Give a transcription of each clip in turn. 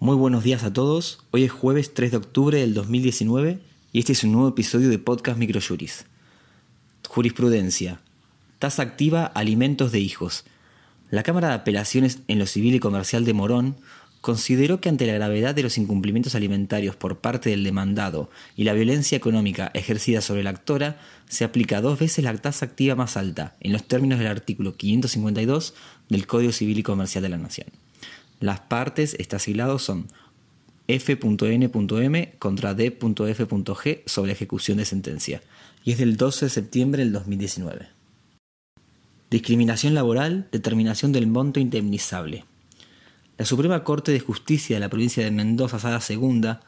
Muy buenos días a todos. Hoy es jueves 3 de octubre del 2019 y este es un nuevo episodio de Podcast Microjuris. Jurisprudencia. Tasa activa alimentos de hijos. La Cámara de Apelaciones en lo Civil y Comercial de Morón consideró que ante la gravedad de los incumplimientos alimentarios por parte del demandado y la violencia económica ejercida sobre la actora, se aplica dos veces la tasa activa más alta, en los términos del artículo 552 del Código Civil y Comercial de la Nación. Las partes estacilados son F.N.M contra D.F.G sobre ejecución de sentencia, y es del 12 de septiembre del 2019. Discriminación laboral, determinación del monto indemnizable. La Suprema Corte de Justicia de la provincia de Mendoza, Sala Segunda,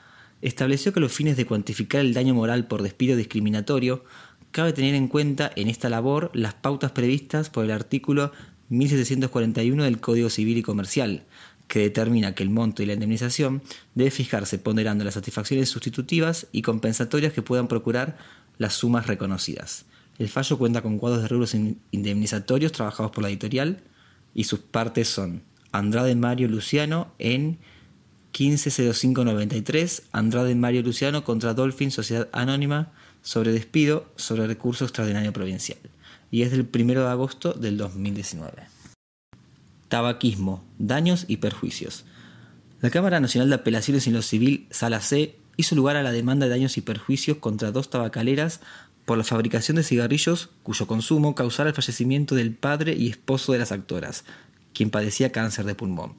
estableció que los fines de cuantificar el daño moral por despido discriminatorio cabe tener en cuenta en esta labor las pautas previstas por el artículo 1741 del Código Civil y Comercial, que determina que el monto y la indemnización debe fijarse ponderando las satisfacciones sustitutivas y compensatorias que puedan procurar las sumas reconocidas. El fallo cuenta con cuadros de rubros indemnizatorios trabajados por la editorial y sus partes son Andrade Mario Luciano en 150593, Andrade Mario Luciano contra Dolphin Sociedad Anónima sobre despido sobre recurso extraordinario provincial. Y es del 1 de agosto del 2019. Tabaquismo, daños y perjuicios. La Cámara Nacional de Apelaciones en lo Civil, Sala C, hizo lugar a la demanda de daños y perjuicios contra dos tabacaleras por la fabricación de cigarrillos cuyo consumo causara el fallecimiento del padre y esposo de las actoras, quien padecía cáncer de pulmón.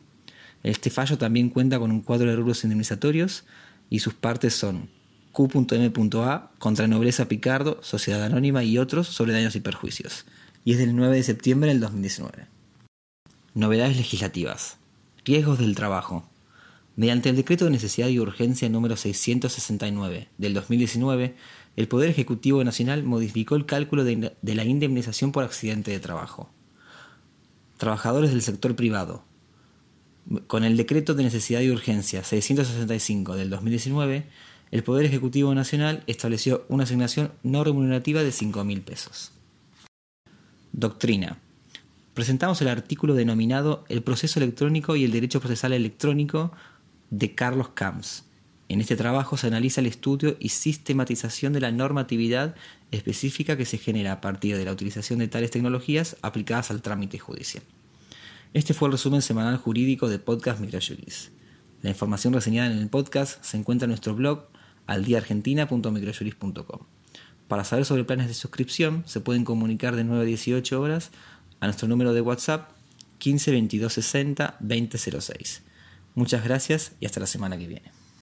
Este fallo también cuenta con un cuadro de rubros indemnizatorios y sus partes son Q.M.A. contra Nobleza Picardo, Sociedad Anónima y otros sobre daños y perjuicios, y es del 9 de septiembre del 2019. Novedades legislativas. Riesgos del trabajo. Mediante el decreto de necesidad y urgencia número 669 del 2019, el Poder Ejecutivo Nacional modificó el cálculo de, de la indemnización por accidente de trabajo. Trabajadores del sector privado. Con el decreto de necesidad y urgencia 665 del 2019, el Poder Ejecutivo Nacional estableció una asignación no remunerativa de 5.000 pesos. Doctrina presentamos el artículo denominado El proceso electrónico y el derecho procesal electrónico de Carlos Camps. En este trabajo se analiza el estudio y sistematización de la normatividad específica que se genera a partir de la utilización de tales tecnologías aplicadas al trámite judicial. Este fue el resumen semanal jurídico de Podcast Microjuris. La información reseñada en el podcast se encuentra en nuestro blog aldiaargentina.microjuris.com. Para saber sobre planes de suscripción, se pueden comunicar de 9 a 18 horas a nuestro número de WhatsApp 15 22 60 20 06. Muchas gracias y hasta la semana que viene.